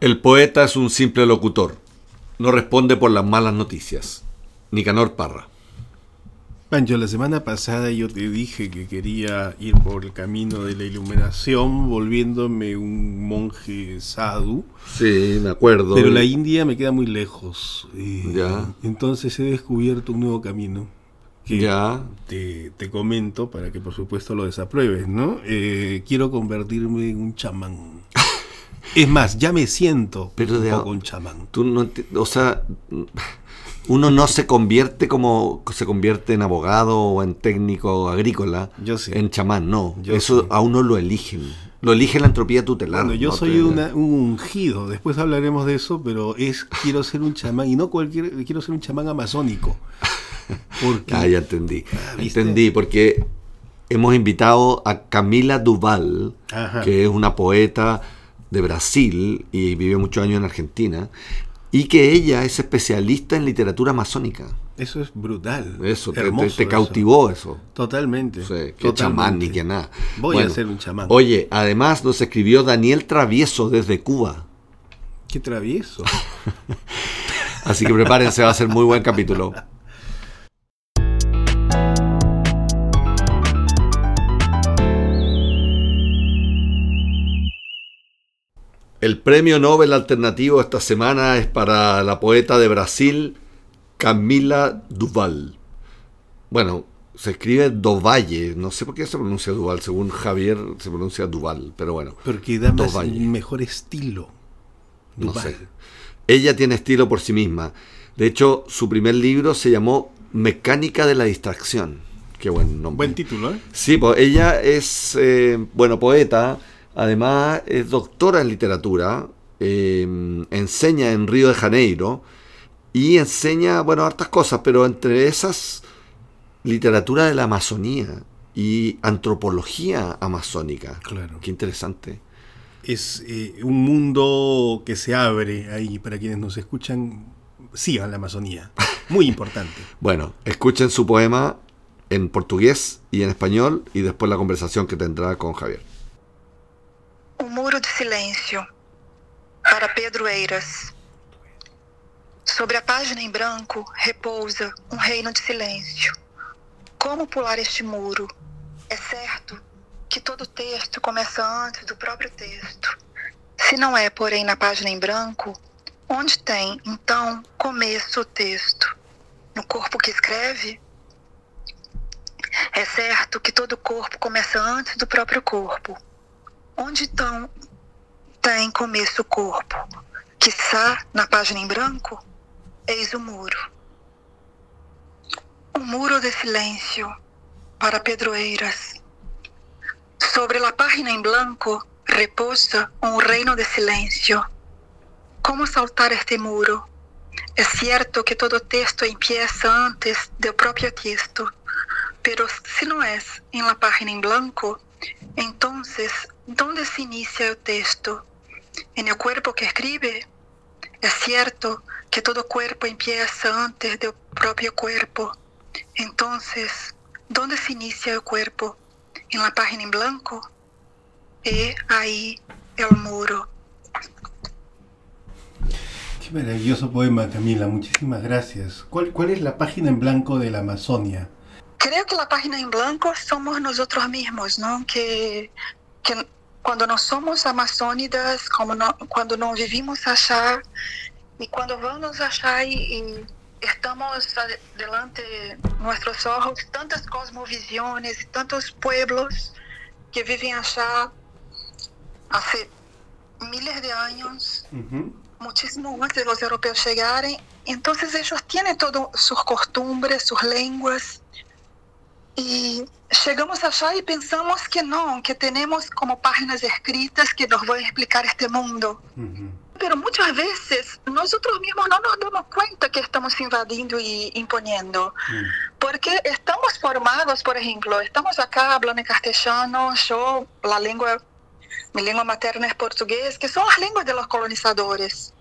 El poeta es un simple locutor. No responde por las malas noticias. Nicanor Parra. Pancho, la semana pasada yo te dije que quería ir por el camino de la iluminación, volviéndome un monje sadhu. Sí, me acuerdo. Pero la India me queda muy lejos. Eh, Ya. Entonces he descubierto un nuevo camino. Que Ya. Te, te comento para que por supuesto lo desapruebes, ¿no? Eh, quiero convertirme en un chamán. Es más, ya me siento Pero un de- poco un chamán. Tú no enti- o sea, uno no se convierte como se convierte en abogado o en técnico agrícola, Yo sí. en chamán, no. Yo Eso sí. a uno lo eligen. Lo elige la entropía tutelar. Bueno, yo no soy te- una- un ungido, después hablaremos de eso, pero es quiero ser un chamán y no cualquier quiero ser un chamán amazónico. Porque Ah, ya entendí. Ah, entendí, porque hemos invitado a Camila Duval, Ajá. que es una poeta de Brasil y vivió muchos años en Argentina, y que ella es especialista en literatura amazónica. eso es brutal. Eso, te, hermoso te- te eso. cautivó eso. Totalmente. Que totalmente. chamán ni que nada. Voy Bueno, a ser un chamán. Oye, además nos escribió Daniel Travieso desde Cuba. Qué travieso. Así que prepárense, va a ser muy buen capítulo. El premio Nobel alternativo esta semana es para la poeta de Brasil, Camila Duval. Bueno, se escribe Dovalle, no sé por qué se pronuncia Duval, según Javier se pronuncia Duval, pero bueno. Porque da más mejor estilo. No sé. Ella tiene estilo por sí misma. De hecho, su primer libro se llamó Mecánica de la distracción. Qué buen nombre. Buen título, ¿eh? Sí, pues ella es, eh, bueno, poeta, además es doctora en literatura, eh, enseña en Río de Janeiro y enseña, bueno, hartas cosas, pero entre esas, literatura de la Amazonía y antropología amazónica. Claro. Qué interesante. Es eh, un mundo que se abre ahí para quienes nos escuchan. Sigan la Amazonía. Muy importante. Bueno, escuchen su poema en portugués y en español y después la conversación que tendrá con Javier. Um muro de silêncio. Para Pedro Eiras. Sobre a página em branco repousa um reino de silêncio. Como pular este muro? É certo que todo texto começa antes do próprio texto. Se não é, porém, na página em branco, onde tem, então, começo o texto? No corpo que escreve? É certo que todo corpo começa antes do próprio corpo. Onde então tem começo o corpo? Quiçá na página em branco? Eis o muro. Um muro de silêncio para Pedroeiras. Sobre a página em branco repousa um reino de silêncio. Como saltar este muro? É certo que todo texto empieza antes do próprio texto, pero se não é em la página em branco, entonces, ¿dónde se inicia el texto? ¿En el cuerpo que escribe? Es cierto que todo cuerpo empieza antes del propio cuerpo. Entonces, ¿dónde se inicia el cuerpo? ¿En la página en blanco? He ahí el muro. Qué maravilloso poema, Camila. Muchísimas gracias. ¿Cuál, cuál es la página en blanco de la Amazonia? Creo que la página en blanco somos nosotros mismos, ¿no? Que, que cuando no somos amazónidas, como no- cuando no vivimos allá, y cuando vamos allá y, y estamos a- delante de nuestros ojos tantas cosmovisiones, tantos pueblos que viven allá hace miles de años, muchísimo antes de los europeos llegarem. Entonces ellos tienen todas sus costumbres, sus lenguas. Y chegamos allá y pensamos que no, que tenemos como páginas escritas que nos van a explicar este mundo. Pero muchas veces nosotros mismos no nos damos cuenta que estamos invadindo y imponiendo. Porque estamos formados, por ejemplo, estamos acá hablando en castellano, yo, la lengua, mi lengua materna es portugués, que son las lenguas de los colonizadores.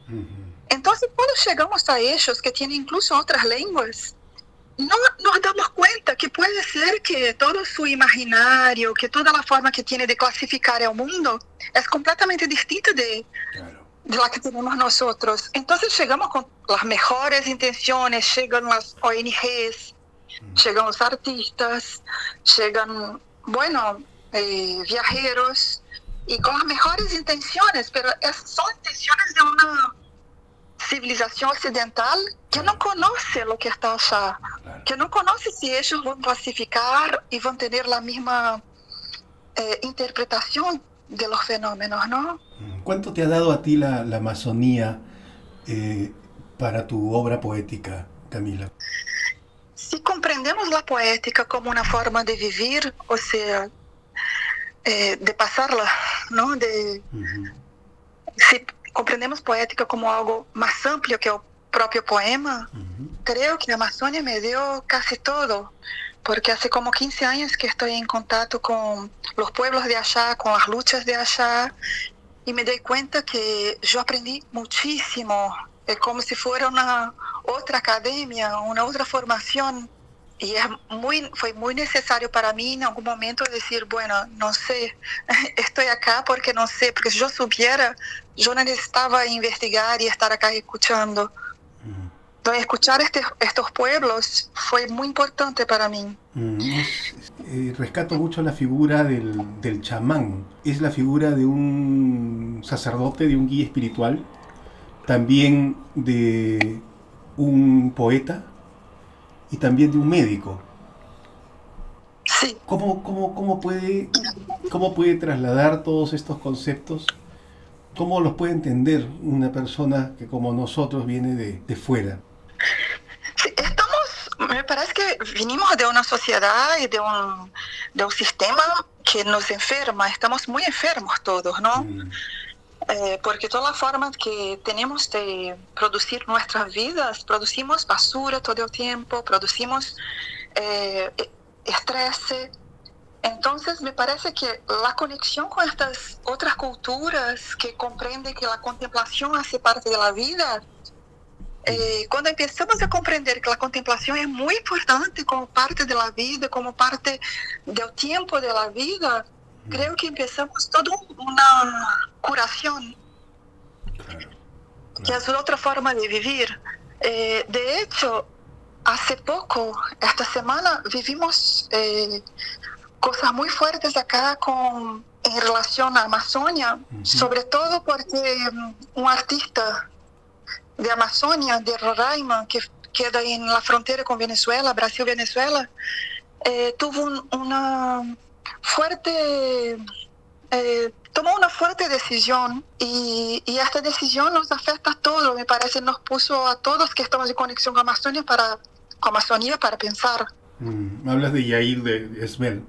Entonces, cuando llegamos a ellos que tienen incluso otras lenguas, no nos damos cuenta que puede ser que todo su imaginario, que toda la forma que tiene de clasificar el mundo es completamente distinta de, Claro. de la que tenemos nosotros. Entonces llegamos con las mejores intenciones, llegan las ONGs, llegan los artistas, llegan, bueno, eh, viajeros, y con las mejores intenciones, pero son intenciones de una civilización occidental que no conoce lo que está allá, que no conoce si ellos van a clasificar y van a tener la misma eh, interpretación de los fenómenos, ¿no? Mm. ¿Cuánto te ha dado a ti la, la Amazonía eh, para tu obra poética, Camila? Si comprendemos la poética como una forma de vivir, o sea, eh, de pasarla, ¿no? De, Si compreendemos poética como algo más amplio que el propio poema, creo que la Amazonia me dio casi todo, porque hace como 15 años que estoy en contacto con los pueblos de allá, con las luchas de allá, y me doy cuenta que yo aprendí muchísimo, es como si fuera una otra academia, una otra formación y es muy, fue muy necesario para mí en algún momento decir, bueno, no sé, estoy acá porque no sé, porque si yo supiera, yo no necesitaba investigar y estar acá escuchando. Entonces, escuchar este, estos pueblos fue muy importante para mí. Eh, rescato mucho la figura del, del chamán. Es la figura de un sacerdote, de un guía espiritual, también de un poeta y también de un médico. Sí. ¿Cómo, cómo, cómo, puede, ¿Cómo puede trasladar todos estos conceptos? ¿Cómo los puede entender una persona que como nosotros viene de, de fuera? Sí, estamos, me parece que vinimos de una sociedad y de un, de un sistema que nos enferma, estamos muy enfermos todos, ¿no? Mm. Eh, porque toda la forma que tenemos de producir nuestras vidas, producimos basura todo el tiempo, producimos eh, estrés. Entonces me parece que la conexión con estas otras culturas que comprenden que la contemplación hace parte de la vida, eh, cuando empezamos a comprender que la contemplación es muy importante como parte de la vida, como parte del tiempo de la vida, creo que empezamos toda una curación, que es otra forma de vivir. Eh, de hecho, hace poco, esta semana, vivimos eh, cosas muy fuertes acá con, en relación a Amazonia, sobre todo porque um, un artista de Amazonia, de Roraima, que queda en la frontera con Venezuela, Brasil-Venezuela, eh, tuvo una fuerte, eh, tomó una fuerte decisión y, y, esta decisión nos afecta a todos, me parece, nos puso a todos que estamos en conexión con Amazonia para, con Amazonía para pensar. Mm, hablas de Yair de Esbel.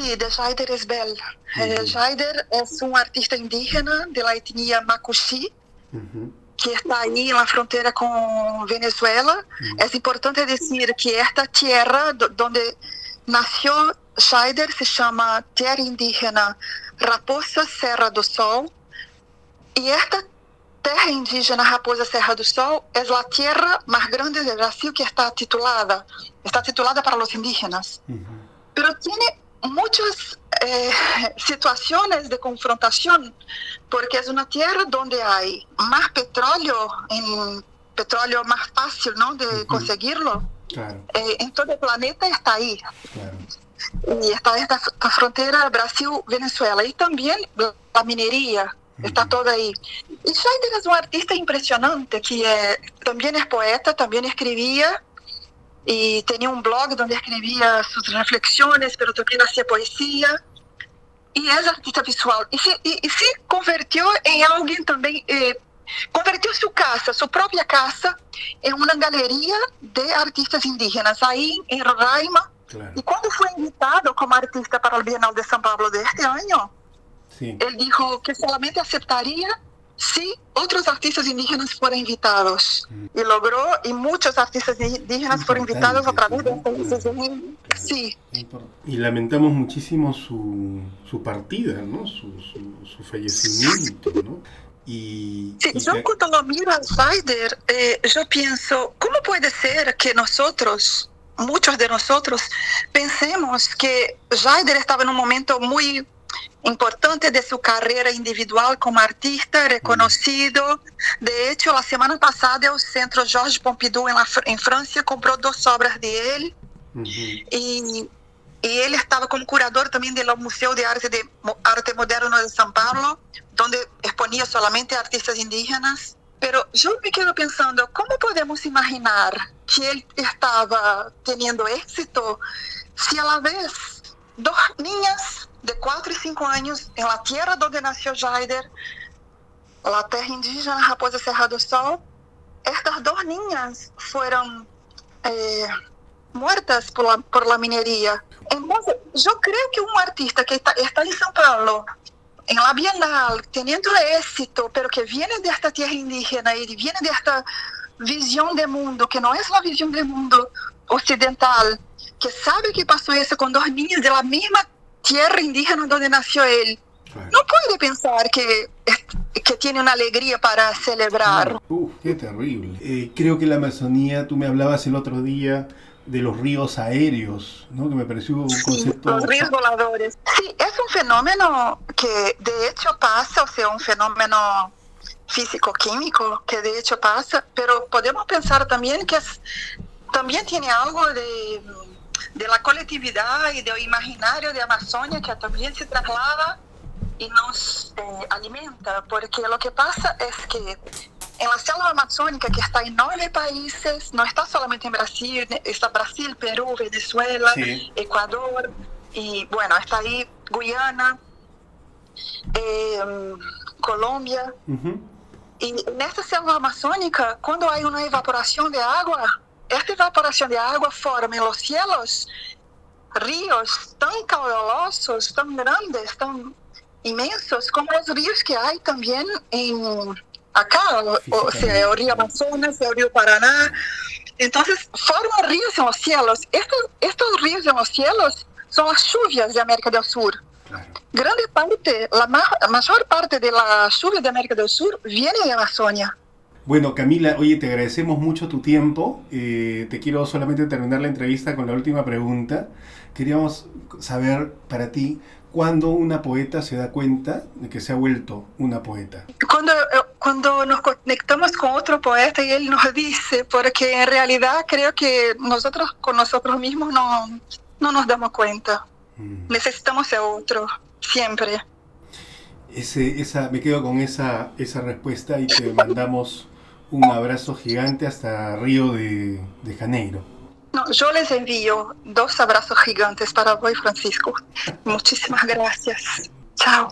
Sí, de Jaider Esbel. Eh, Jaider es un artista indígena de la etnia uh -huh. que está ahí en la frontera con Venezuela. Uh -huh. Es importante decir que esta tierra donde nació Scheider se chama Terra Indígena Raposa Serra do Sol. E esta terra indígena Raposa Serra do Sol é a terra mais grande do Brasil que está titulada, está titulada para os indígenas. Uh -huh. Pero tiene muitas eh, situações de confrontação, porque é uma terra onde há mais petróleo, em petróleo mais fácil, não, de conseguirlo. Claro. Eh, en todo el planeta está ahí. Claro. Y está esta, frontera Brasil-Venezuela. Y también la minería, está toda ahí. Y Scheider es un artista impresionante, que eh, también es poeta, también escribía, y tenía un blog donde escribía sus reflexiones, pero también hacía poesía. Y es artista visual. Y se, y, y se convirtió en alguien también... Eh, convertiu sua casa, sua própria casa, em uma galeria de artistas indígenas, aí em Roraima. Claro. E quando foi invitado como artista para o Bienal de São Paulo deste ano, Sim. ele disse que somente aceitaria se outros artistas indígenas forem invitados. Hum. E logrou, e muitos artistas indígenas foram invitados a través de Sí. Y lamentamos muchísimo su, su partida, ¿no? Su, su, su fallecimiento, ¿no? Y, sí, y yo que... cuando lo miro a Scheider, eh, yo pienso, ¿cómo puede ser que nosotros, muchos de nosotros, pensemos que Scheider estaba en un momento muy importante de su carrera individual como artista reconocido. De hecho, la semana pasada el Centro Georges Pompidou en, la, en Francia compró dos obras de y, y, él estaba como curador también del Museo de Arte, de Arte Moderno de São Paulo, donde exponía solamente artistas indígenas. Pero yo me quedo pensando, ¿cómo podemos imaginar que él estaba teniendo éxito si a la vez dos niñas de 4 y 5 años en la tierra donde nació Jaider, la tierra indígena Raposa Serra do Sol, estas dos niñas fueron eh, muertas por la, por la minería. Entonces, yo creo que un artista que está, está en São Paulo, en la Bienal, teniendo éxito, pero que viene de esta tierra indígena y viene de esta visión de mundo, que no es la visión del mundo occidental, que sabe que pasó eso con dos niñas de la misma tierra indígena donde nació él, no puede pensar que, que tiene una alegría para celebrar. Uf, qué terrible. Eh, creo que la Amazonía, tú me hablabas el otro día de los ríos aéreos, ¿no? que me pareció un sí, concepto... Los ríos voladores. Sí, es un fenómeno que de hecho pasa, o sea, un fenómeno físico-químico que de hecho pasa, pero podemos pensar también que es, también tiene algo de de la colectividad y del imaginario de Amazonia que también se traslada y nos eh, alimenta, porque lo que pasa es que en la selva amazónica, que está en nueve países, no está solamente en Brasil, está Brasil, Perú, Venezuela, sí. Ecuador, y bueno, está ahí Guyana, eh, Colombia. Uh -huh. Y en esta selva amazónica, cuando hay una evaporación de agua, esta evaporación de agua forma los cielos ríos tan caudalosos, tan grandes, tan inmensos, como los ríos que hay también en acá, o, o sea, el río Amazonas, el río Paraná. Entonces, forman ríos en los cielos. Estos, estos ríos en los cielos son las lluvias de América del Sur. Grande parte, la, ma mayor parte de la lluvia de América del Sur viene de Amazonia. Bueno, Camila, oye, te agradecemos mucho tu tiempo. Eh, te quiero solamente terminar la entrevista con la última pregunta. Queríamos saber para ti cuándo una poeta se da cuenta de que se ha vuelto una poeta. Cuando, cuando nos conectamos con otro poeta y él nos dice, porque en realidad creo que nosotros con nosotros mismos no, no nos damos cuenta. Mm. Necesitamos a otro, siempre. Ese, esa, me quedo con esa, esa respuesta y te mandamos un abrazo gigante hasta Río de, de Janeiro. No, yo les envío dos abrazos gigantes para vos, Francisco. Muchísimas gracias. Chao.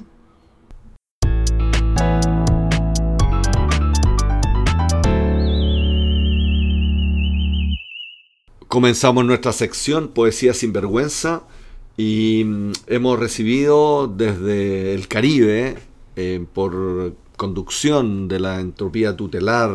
Comenzamos nuestra sección Poesía sin vergüenza y hemos recibido desde el Caribe, eh, por conducción de la entropía tutelar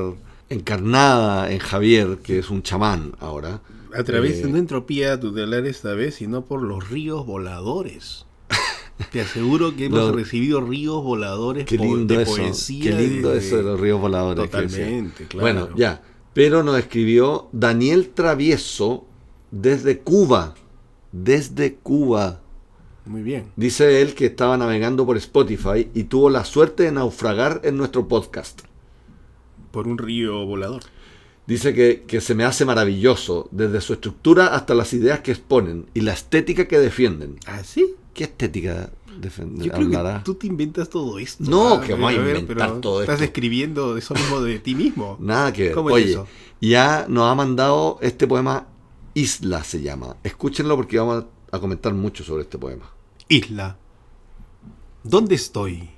encarnada en Javier, que es un chamán ahora. A través eh, de una entropía tutelar esta vez, sino por los ríos voladores. Te aseguro que hemos recibido ríos voladores Qué po- lindo de eso. poesía. Qué lindo de- eso de los ríos voladores. Totalmente, claro. Bueno, ya. Pero nos escribió Daniel Travieso desde Cuba. Desde Cuba. Muy bien. Dice él que estaba navegando por Spotify y tuvo la suerte de naufragar en nuestro podcast. Por un río volador. Dice que, que se me hace maravilloso, desde su estructura hasta las ideas que exponen y la estética que defienden. ¿Ah, sí? ¿Qué estética defen- Yo creo hablará? que tú te inventas todo esto. No, Ah, que vamos a inventar pero todo Estás esto. escribiendo eso mismo de ti mismo. Nada que ver. ¿Cómo es Oye, eso? ya nos ha mandado este poema Isla se llama. Escúchenlo porque vamos a comentar mucho sobre este poema. Isla. ¿Dónde estoy?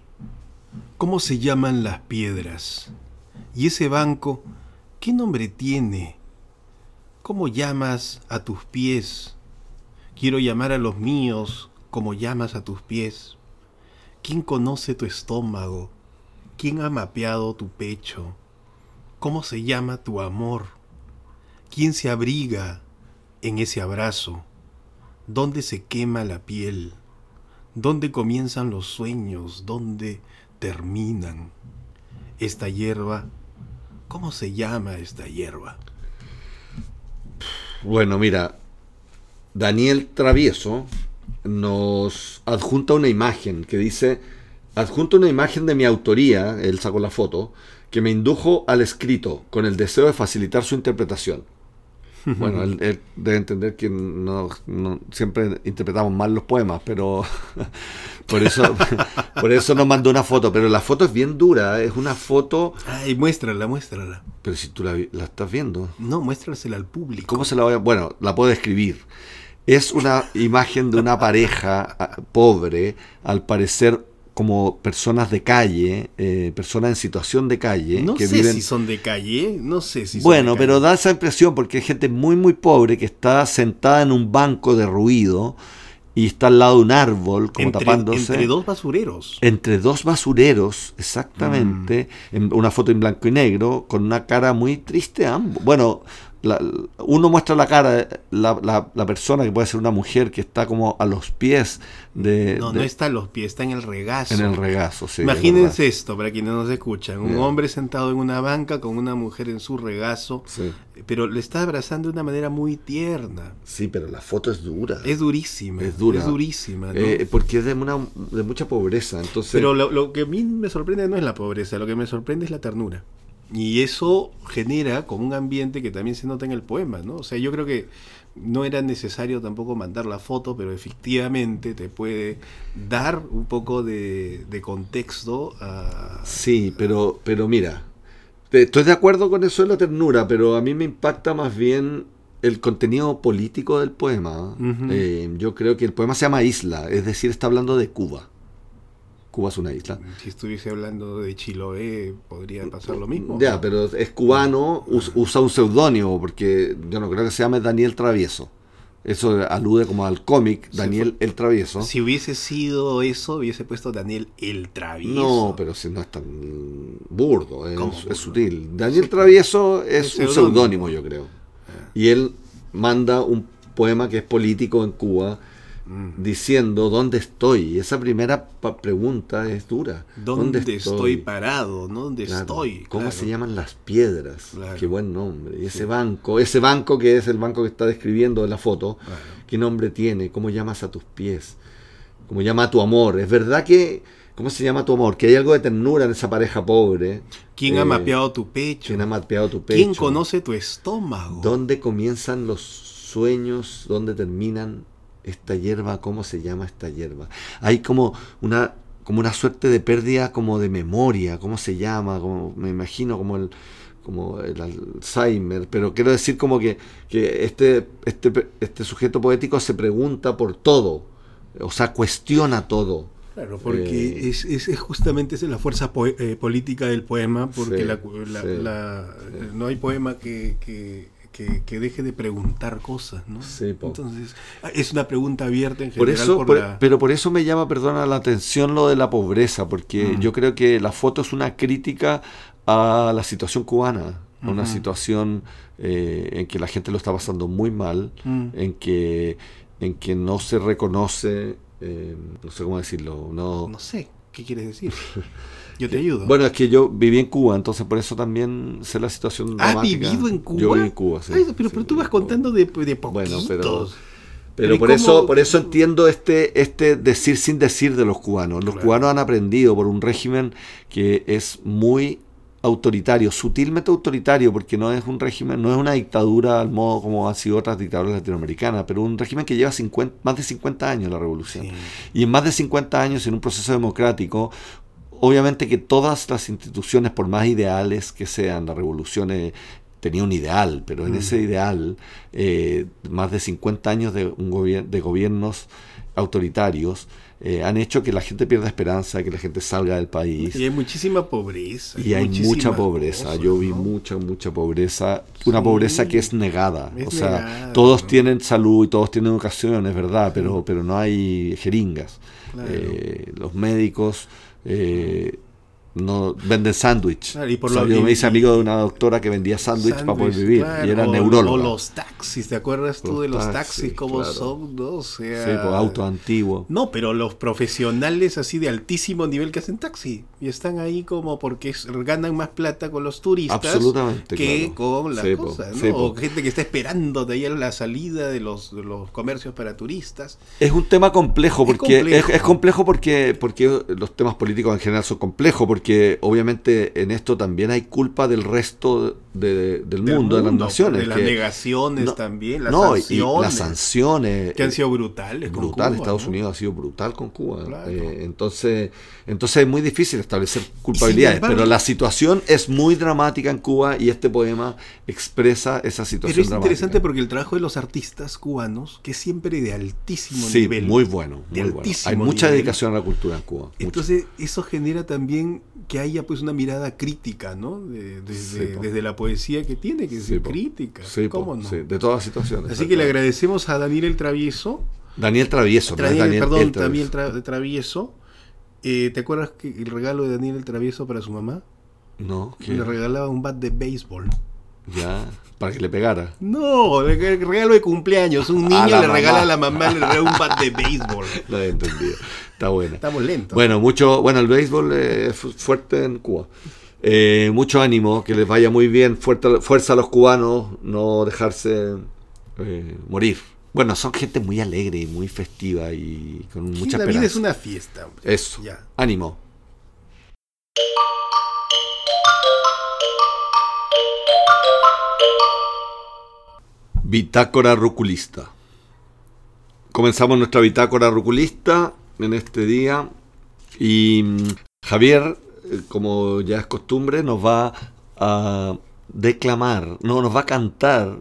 ¿Cómo se llaman las piedras? ¿Y ese banco qué nombre tiene? ¿Cómo llamas a tus pies? Quiero llamar a los míos como llamas a tus pies. ¿Quién conoce tu estómago? ¿Quién ha mapeado tu pecho? ¿Cómo se llama tu amor? ¿Quién se abriga en ese abrazo? ¿Dónde se quema la piel? ¿Dónde comienzan los sueños? ¿Dónde terminan? Esta hierba, ¿cómo se llama esta hierba? Bueno, mira, Daniel Travieso nos adjunta una imagen que dice, adjunta una imagen de mi autoría, él sacó la foto, que me indujo al escrito con el deseo de facilitar su interpretación. Bueno, él, él debe entender que no, no- siempre interpretamos mal los poemas, pero por eso, por eso nos mandó una foto. Pero la foto es bien dura, es una foto, Ay, muéstrala, muéstrala. pero si tú la, la estás viendo, No, muéstrasela al público. ¿cómo se la voy a...? Bueno, la puedo describir. Es una imagen de una pareja ah, pobre, al parecer como personas de calle, eh, personas en situación de calle, No que sé viven... si son de calle, no sé si son Bueno, de pero calle. da esa impresión porque hay gente muy muy pobre que está sentada en un banco derruido y está al lado de un árbol como entre, tapándose. entre dos basureros. Entre dos basureros, exactamente, Mm. en una foto en blanco y negro, con una cara muy triste ambos. Bueno, la- uno muestra la cara, la, la- la persona que puede ser una mujer que está como a los pies de, No, de- no está en los pies, está en el regazo. en el regazo. sí, Imagínense esto, para quienes nos escuchan. Un hombre sentado en una banca con una mujer en su regazo, Sí. pero le está abrazando de una manera muy tierna. Sí, pero la foto es dura. Es durísima. Es dura. Es durísima. ¿no? Eh, porque es de, una, de mucha pobreza. Entonces, Pero lo, lo que a mí me sorprende no es la pobreza, lo que me sorprende es la ternura. Y eso genera como un ambiente que también se nota en el poema, ¿no? O sea, yo creo que no era necesario tampoco mandar la foto, pero efectivamente te puede dar un poco de, de contexto a... Sí, pero, pero mira, te- estoy de acuerdo con eso de la ternura, pero a mí me impacta más bien el contenido político del poema. Eh, yo creo que el poema se llama Isla, es decir, está hablando de Cuba. Cuba es una isla. Si estuviese hablando de Chiloé, podría pasar lo mismo. Ya, pero es cubano, us- usa un seudónimo, porque yo no creo que se llame Daniel Travieso. Eso alude como al cómic Daniel el Travieso. Si hubiese sido eso, hubiese puesto Daniel el Travieso. No, pero si no es tan burdo, es, ¿Cómo es burdo? sutil. Daniel Travieso es Es un seudónimo. seudónimo, yo creo. Y él manda un poema que es político en Cuba Mm. diciendo dónde estoy. Y esa primera pregunta es dura. ¿Dónde, estoy? parado? ¿no? ¿Dónde Claro. estoy? ¿Cómo Claro. se llaman las piedras? Claro. Qué buen nombre. Y ese Sí. banco, ese banco que es el banco que está describiendo en la foto. ¿qué nombre tiene? ¿Cómo llamas a tus pies? ¿Cómo llama a tu amor? Es verdad que, ¿cómo se llama tu amor? Que hay algo de ternura en esa pareja pobre. ¿Quién Eh, ha mapeado tu pecho? ¿Quién ha mapeado tu pecho? ¿Quién conoce tu estómago? ¿Dónde comienzan los sueños? ¿Dónde terminan esta hierba? ¿Cómo se llama esta hierba? Hay como una como una suerte de pérdida como de memoria, ¿cómo se llama? Como, me imagino como el como el Alzheimer, pero quiero decir como que, que este, este, este sujeto poético se pregunta por todo, o sea, cuestiona todo. Claro, porque Eh, es, es, es justamente esa es la fuerza eh, política del poema, porque Sí, la- la- sí, la- eh, no hay poema que, que, que- que deje de preguntar cosas, ¿no? Sí. Entonces, es una pregunta abierta en Por general eso, por por- la- pero por eso me llama, perdona, la atención lo de la pobreza, porque yo creo que la foto es una crítica a la situación cubana, a una situación eh, en que la gente lo está pasando muy mal, Mm. en que en que no se reconoce, eh, no sé cómo decirlo, no. No sé, ¿qué quieres decir? Yo te ayudo. Bueno, es que yo viví en Cuba, entonces por eso también sé la situación ¿Has dramática. vivido en Cuba? Yo viví en Cuba, sí. Ay, pero, sí, pero tú vas contando de, de poquitos. Bueno, pero- Pero Pero ¿y por cómo- eso, por eso entiendo este, este decir sin decir de los cubanos. Los Claro. cubanos han aprendido por un régimen que es muy autoritario, sutilmente autoritario, porque no es un régimen, no es una dictadura al modo como han sido otras dictaduras latinoamericanas, pero un régimen que lleva 50, más de 50 años la revolución. Sí. Y en más de 50 años, en un proceso democrático, obviamente que todas las instituciones, por más ideales que sean, la revolución eh, tenía un ideal, pero en Mm. ese ideal, eh, más de 50 años de, un gobier- de gobiernos autoritarios eh, han hecho que la gente pierda esperanza, que la gente salga del país. Y hay muchísima pobreza. Y hay mucha pobreza. cosas, Yo vi ¿no? mucha, mucha pobreza. Una Sí. pobreza que es negada. Es o sea, negada, todos ¿no? tienen salud y todos tienen educación, es verdad, pero, pero no hay jeringas. Claro. Eh, los médicos eh, no venden sándwich. Claro, O sea, yo me hice amigo de una doctora que vendía sándwich para poder vivir claro, y era o- neuróloga. O los taxis, ¿te acuerdas tú Los de los taxis, taxis como claro. son? ¿no? O sea, Sí, pues, autos antiguos. No, pero los profesionales así de altísimo nivel que hacen taxi y están ahí como porque ganan más plata con los turistas Absolutamente, que con las Sí, po, cosas, ¿no? sí, po. o gente que está esperando de ahí a la salida de los, de los comercios para turistas. Es un tema complejo porque es complejo. es complejo porque porque los temas políticos en general son complejos porque obviamente en esto también hay culpa del resto de- del, del mundo, de las naciones de las que- negaciones no, también, las no, y- y sanciones, las sanciones que han eh, sido brutales. con brutal Cuba, Estados ¿no? Unidos ha sido brutal con Cuba Claro. Eh, entonces entonces es muy difícil establecer culpabilidades embargo- pero la situación es muy dramática en Cuba y este poema expresa esa situación Pero es dramática. interesante porque el trabajo de los artistas cubanos, que es siempre de altísimo sí nivel. muy bueno muy hay mucha nivel. dedicación a la cultura en Cuba mucha. Entonces, eso genera también que haya pues una mirada crítica, ¿no? De- desde, Sí, desde la poesía que tiene que ser crítica. Sí, ¿Cómo no? sí, de todas situaciones Así que le agradecemos a Daniel el Travieso, Daniel Travieso, Daniel, Daniel perdón, el Travieso. Daniel Tra- Travieso. Eh, ¿Te acuerdas que el regalo de Daniel el Travieso para su mamá? No, ¿qué? Le regalaba un bat de béisbol. ya, para que le pegara. No, el regalo de cumpleaños. Un niño le regala a la mamá le regala un bat de béisbol. Lo he entendido. Está bueno. Estamos lentos. Bueno, mucho, bueno, el béisbol es fu- fuerte en Cuba. Eh, mucho ánimo, que les vaya muy bien, fuerza, fuerza a los cubanos, no dejarse eh, morir. Bueno, son gente muy alegre y muy festiva y con Sí, mucha la vida es una fiesta. hombre. Eso, Ya. ánimo. Bitácora ruculista. Comenzamos nuestra bitácora ruculista en este día y mm, Javier, como ya es costumbre, nos va a declamar, no, nos va a cantar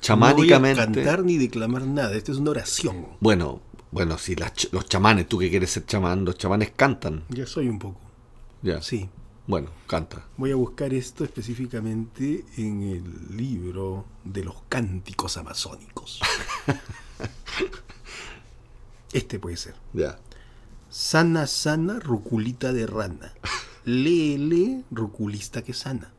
chamánicamente. No voy a cantar ni declamar nada. Esta es una oración. Bueno, bueno, si las los chamanes, tú que quieres ser chamán, los chamanes cantan. Ya soy un poco. Ya. Sí. Bueno, canta. Voy a buscar esto específicamente en el libro de los cánticos amazónicos. Este puede ser. Ya. Sana, sana, ruculita de rana. Lee, ruculista que sana.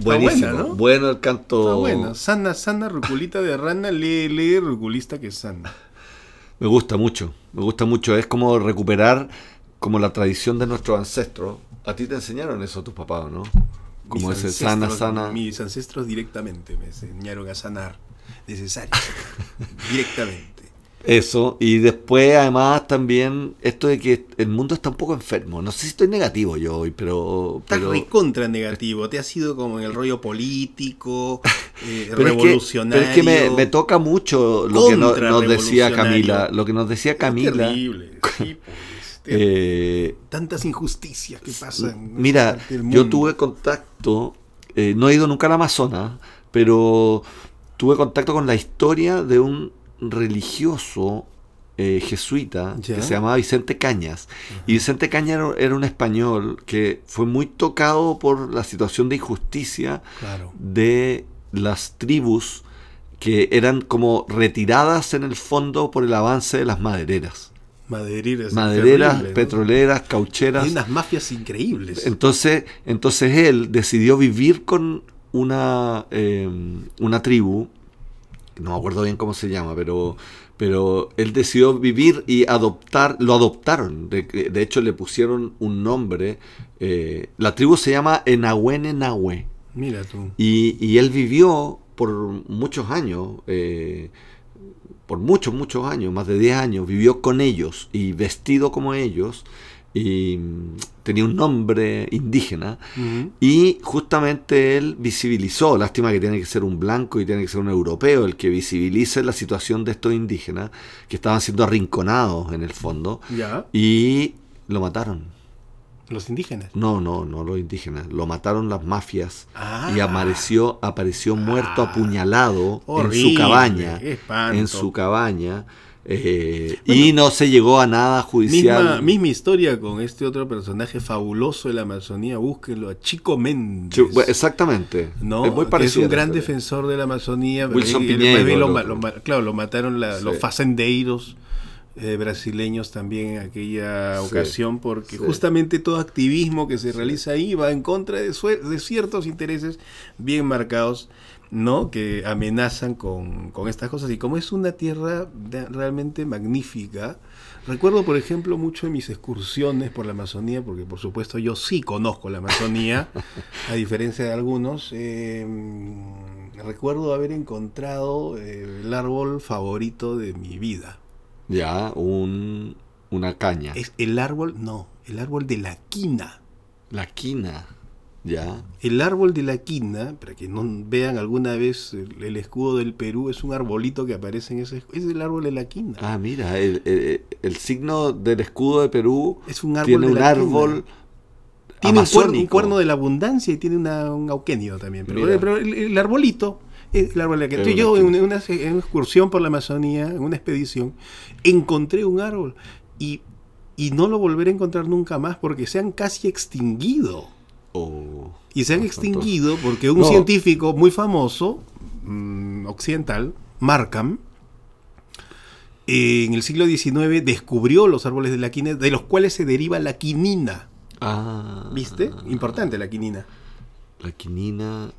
Buenísimo. buena, ¿no? Bueno el canto. Está bueno. Sana, sana, ruculita de rana. Lee, lee, ruculista que sana. Me gusta mucho. Me gusta mucho. Es como recuperar como la tradición de nuestros ancestros. A ti te enseñaron eso tus papás, ¿no? Como Mis ese sana, sana. Mis ancestros directamente me enseñaron a sanar. Necesario. directamente. Eso. Y después, además, también esto de que el mundo está un poco enfermo. No sé si estoy negativo yo hoy, pero. Estás pero recontra negativo. Te has ido como en el rollo político, eh, Pero es que- revolucionario. pero es que me, me toca mucho lo que no- nos decía. Camila. Lo que nos decía Camila. Terrible. sí, pues, terrible. Eh, Tantas injusticias que pasan. Mira, yo tuve contacto, eh, no he ido nunca al Amazonas, pero tuve contacto con la historia de un religioso eh, jesuita que se llamaba Vicente Cañas. Y Vicente Cañas era, era un español que fue muy tocado por la situación de injusticia Claro. de las tribus que eran como retiradas en el fondo por el avance de las madereras. Madereras. Madereras, terrible, ¿no? petroleras, caucheras. Hay unas mafias increíbles. Entonces, entonces él decidió vivir con una, eh, una tribu, no me acuerdo bien cómo se llama, pero, pero él decidió vivir y adoptar, lo adoptaron, de, de hecho le pusieron un nombre, eh, la tribu se llama Enahuene Nahue, Mira tú. y, y él vivió por muchos años, eh, por muchos, muchos años, más de 10 años, vivió con ellos y vestido como ellos, y mm, tenía un nombre indígena, y justamente él visibilizó, lástima que tiene que ser un blanco y tiene que ser un europeo, el que visibilice la situación de estos indígenas que estaban siendo arrinconados en el fondo, Ya. y lo mataron. Los indígenas. No, no, no los indígenas. Lo mataron las mafias Ah. y apareció, apareció muerto, Ah. apuñalado en su cabaña. espanto. En su cabaña. Eh, Bueno, y no se llegó a nada judicial. Misma, misma historia con este otro personaje fabuloso de la Amazonía. Búsquenlo a Chico Méndez. Bueno, exactamente. ¿no? es muy parecido. un gran defensor de la Amazonía. pero Wilson él- él lo lo claro, lo mataron la- Sí. los fazendeiros eh, brasileños también en aquella Sí, ocasión, porque sí. justamente todo activismo que se realiza ahí va en contra de, de ciertos intereses bien marcados, ¿no? Que amenazan con, con estas cosas. Y como es una tierra de- realmente magnífica, recuerdo, por ejemplo, mucho en mis excursiones por la Amazonía, porque por supuesto yo sí conozco la Amazonía, a diferencia de algunos. eh, recuerdo haber encontrado eh, el árbol favorito de mi vida. Ya, un, una caña. Es el árbol, no, el árbol de la quina. La quina. Ya. El árbol de la quina, para que no vean alguna vez el, el escudo del Perú, es un arbolito que aparece en ese es el árbol de la quina. Ah, mira, el, el- el signo del escudo de Perú es un árbol tiene de un la árbol. Tiene un cuerno, un amazónico. cuerno de la abundancia y tiene una, un auquenio también. Pero, el, arbolito es el árbol de la quina. Entonces, yo una, en una excursión por la Amazonía, en una expedición, encontré un árbol y, y no lo volveré a encontrar nunca más porque se han casi extinguido. Y se han extinguido porque un No. científico muy famoso, mm, occidental, Markham, eh, en el siglo XIX descubrió los árboles de la quina, de los cuales se deriva la quinina. Ah, ¿Viste? Importante la quinina. La quinina.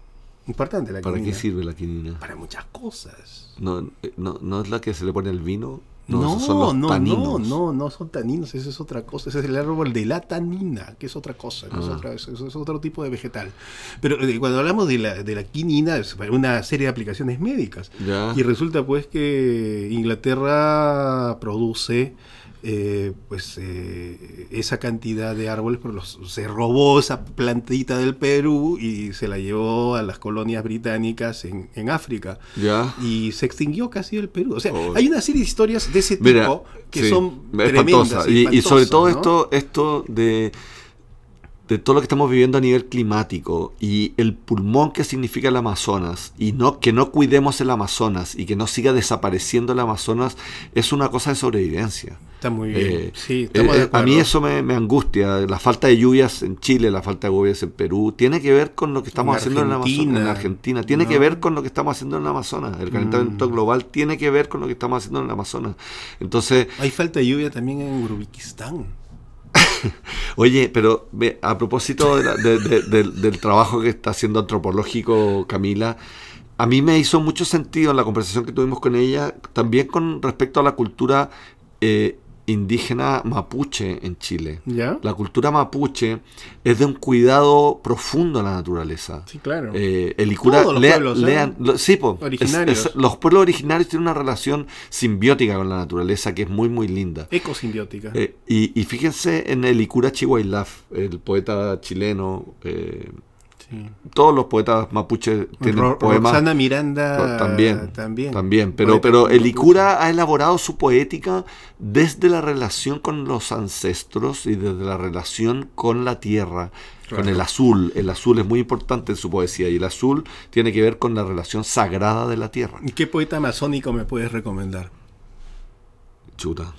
Importante la ¿Para quinina. qué sirve la quinina? Para muchas cosas. No, eh, no, no es la que se le pone al vino. No, esos son los no, no, taninos. no, no son taninos, eso es otra cosa. Ese es el árbol de la tanina, que es otra cosa, que es, Ah. otra- eso es otro tipo de vegetal. Pero eh, cuando hablamos de la, de la quinina, es una serie de aplicaciones médicas. Ya. Y resulta pues que Inglaterra produce eh, pues eh, esa cantidad de árboles, pero los- se robó esa plantita del Perú y se la llevó a las colonias británicas en, en África. Ya. Y se extinguió casi el Perú. O sea, Oh. hay una serie de historias de ese tipo que sí, son tremendas. Y, y sobre todo ¿no? esto, esto de, de todo lo que estamos viviendo a nivel climático y el pulmón que significa el Amazonas y no que no cuidemos el Amazonas y que no siga desapareciendo el Amazonas es una cosa de sobrevivencia. Está muy bien. Eh, sí, eh, eh, a mí eso me, me angustia. La falta de lluvias en Chile, la falta de lluvias en Perú, tiene que ver con lo que estamos En haciendo en el Amazonas, en Argentina, Argentina. Tiene ¿no? que ver con lo que estamos haciendo en el Amazonas. El calentamiento Mm. global tiene que ver con lo que estamos haciendo en el Amazonas. Entonces, Hay falta de lluvia también en Urubikistán. Oye, pero a propósito de la- de- de- del- del trabajo que está haciendo antropológico Camila, a mí me hizo mucho sentido en la conversación que tuvimos con ella, también con respecto a la cultura eh, indígena mapuche en Chile. ¿Ya? La cultura mapuche es de un cuidado profundo a la naturaleza. Sí, claro. Eh, el Icura, Todos los lea- pueblos, ¿eh? lean- lo- sí, po, Originarios. es- los pueblos originarios tienen una relación simbiótica con la naturaleza que es muy, muy linda. Ecosimbiótica. Eh, y, y fíjense en el Icura Chihuailaf, el poeta chileno. eh, sí. todos los poetas mapuches tienen Ro- poemas. Roxana Miranda también, también. también. Pero, pero el. Icura ha elaborado su poética desde la relación con los ancestros y desde la relación con la tierra, con el azul. El azul es muy importante en su poesía y el azul tiene que ver con la relación sagrada de la tierra. ¿Y ¿Qué poeta amazónico me puedes recomendar? Chuta.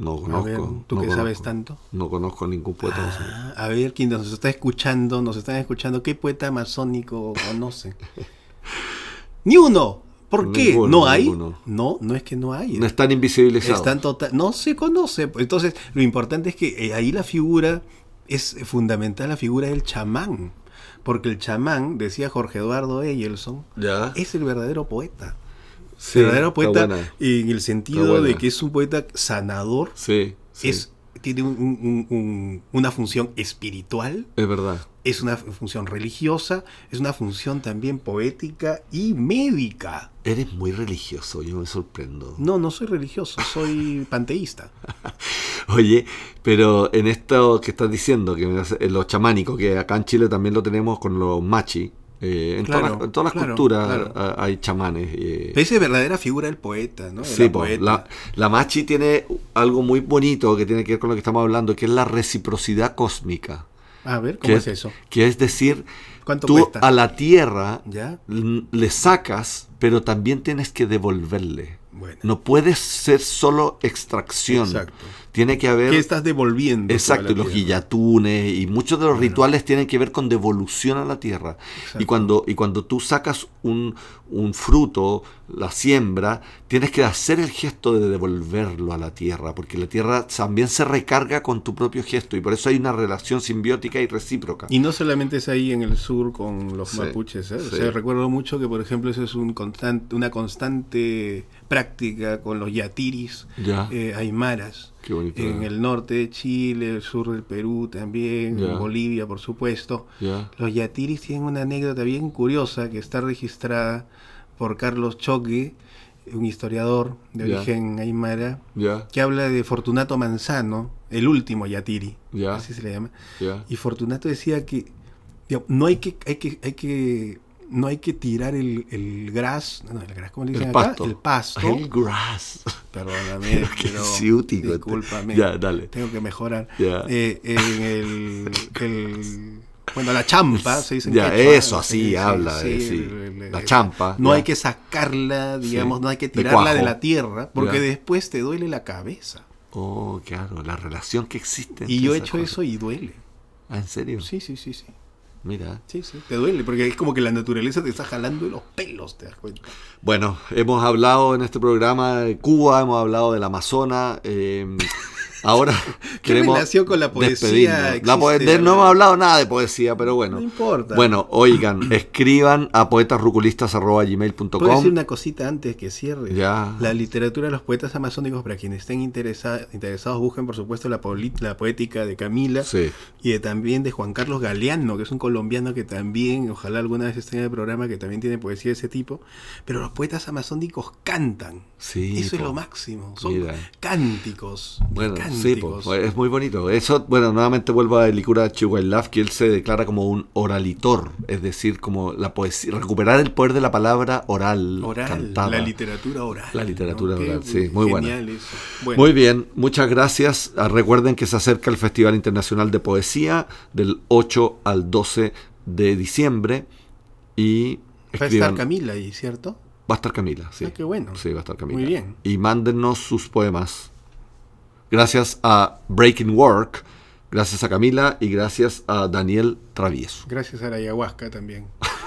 No conozco. ver, tú no que conozco. sabes tanto. No conozco ningún poeta amazónico. Ah, a ver, quien nos está escuchando, nos están escuchando, ¿qué poeta amazónico conoce? Ni uno. ¿Por qué? Ninguno, ¿No hay? ninguno. No, no es que no hay. No están invisibilizados. Están total, no se conoce. Entonces, lo importante es que eh, ahí la figura es fundamental, la figura del chamán. Porque el chamán, decía Jorge Eduardo Eyelson, Ya. es el verdadero poeta. Sí, verdadero poeta en el sentido de que es un poeta sanador, Sí, sí. es, tiene un- un- un- una función espiritual, Es verdad. es una función religiosa, es una función también poética y médica. Eres muy religioso, yo me sorprendo. No, no soy religioso, soy panteísta. Oye, pero en esto que estás diciendo, que me hace- en lo chamánico, que acá en Chile también lo tenemos con los machi, eh, en, Claro, todas las, en todas las claro, culturas claro. hay chamanes. eh, Esa es verdadera figura del poeta, ¿no? De Sí, la po, poeta. la, la machi tiene algo muy bonito que tiene que ver con lo que estamos hablando, que es la reciprocidad cósmica. A ver, ¿cómo es eso? Que es decir, ¿Cuánto tú cuesta? a la tierra le sacas, pero también tienes que devolverle. Bueno. No puedes ser solo extracción. Exacto. Tiene que haber... ¿Qué estás devolviendo? Exacto, los guillatunes y muchos de los rituales tienen que ver con devolución a la tierra. Y cuando, y cuando tú sacas un, un fruto, la siembra, tienes que hacer el gesto de devolverlo a la tierra, porque la tierra también se recarga con tu propio gesto y por eso hay una relación simbiótica y recíproca. Y no solamente es ahí en el sur con los Sí, mapuches. ¿eh? O sí. sea, recuerdo mucho que, por ejemplo, eso es un constante, una constante práctica con los yatiris Ya, eh, aymaras. Qué bonito. En el norte de Chile, el sur del Perú también, en Bolivia, por supuesto. Los yatiris tienen una anécdota bien curiosa que está registrada por Carlos Choque, un historiador de origen aymara, que habla de Fortunato Manzano, el último yatiri, ya, así se le llama. Y Fortunato decía que digamos, no hay que, hay que, hay que, no hay que tirar el, el gras, no, el gras, ¿cómo le dicen El acá? pasto. El pasto. El grass. Perdóname, pero ciútico. discúlpame. Ya, dale. Tengo que mejorar. Ya. Eh, en el, el- bueno, la champa, se dice Ya, quechua, eso, así habla, sí. La champa, No ya. hay que sacarla, digamos, Sí. no hay que De tirarla de, la tierra, porque Ya. después te duele la cabeza. Oh, claro, la relación que existe. Y yo he hecho cosas. eso y duele. Ah, ¿En serio? Sí, sí, sí, sí. Mira. Sí, sí, te duele, porque es como que la naturaleza te está jalando de los pelos, te das cuenta. Bueno, hemos hablado en este programa de Cuba, hemos hablado del Amazonas. eh, ahora ¿Qué queremos relación con la poesía. La existe? de- no hemos hablado nada de poesía, pero bueno. No importa. Bueno, oigan, escriban a ¿Puedo decir poetasruculistas.gmail.com. una cosita antes que cierre? Ya. La literatura de los poetas amazónicos, para quienes estén interesa- interesados, busquen por supuesto la, la poética de Camila Sí. y de- también de Juan Carlos Galeano, que es un colombiano que también, ojalá alguna vez esté en el programa, que también tiene poesía de ese tipo. Pero los poetas amazónicos cantan. Sí, Eso es po. lo máximo. Son Mira. cánticos. Bueno, sí, po, es muy bonito. Eso, bueno, nuevamente vuelvo a Licura Chihuahua que él se declara como un oralitor, es decir, como la poesía, recuperar el poder de la palabra oral, Oral, cantada. la literatura oral. La literatura oral, sí, muy buena. Bueno, Muy bien, muchas gracias. Ah, Recuerden que se acerca el Festival Internacional de Poesía del 8 al 12 de diciembre y Va a estar Camila ahí, ¿cierto? Va a estar Camila, sí. Ah, qué bueno. Sí, va a estar Camila. Muy bien. Y mándennos sus poemas. Gracias a Breaking Work, gracias a Camila y gracias a Daniel Travieso. Gracias a la ayahuasca también.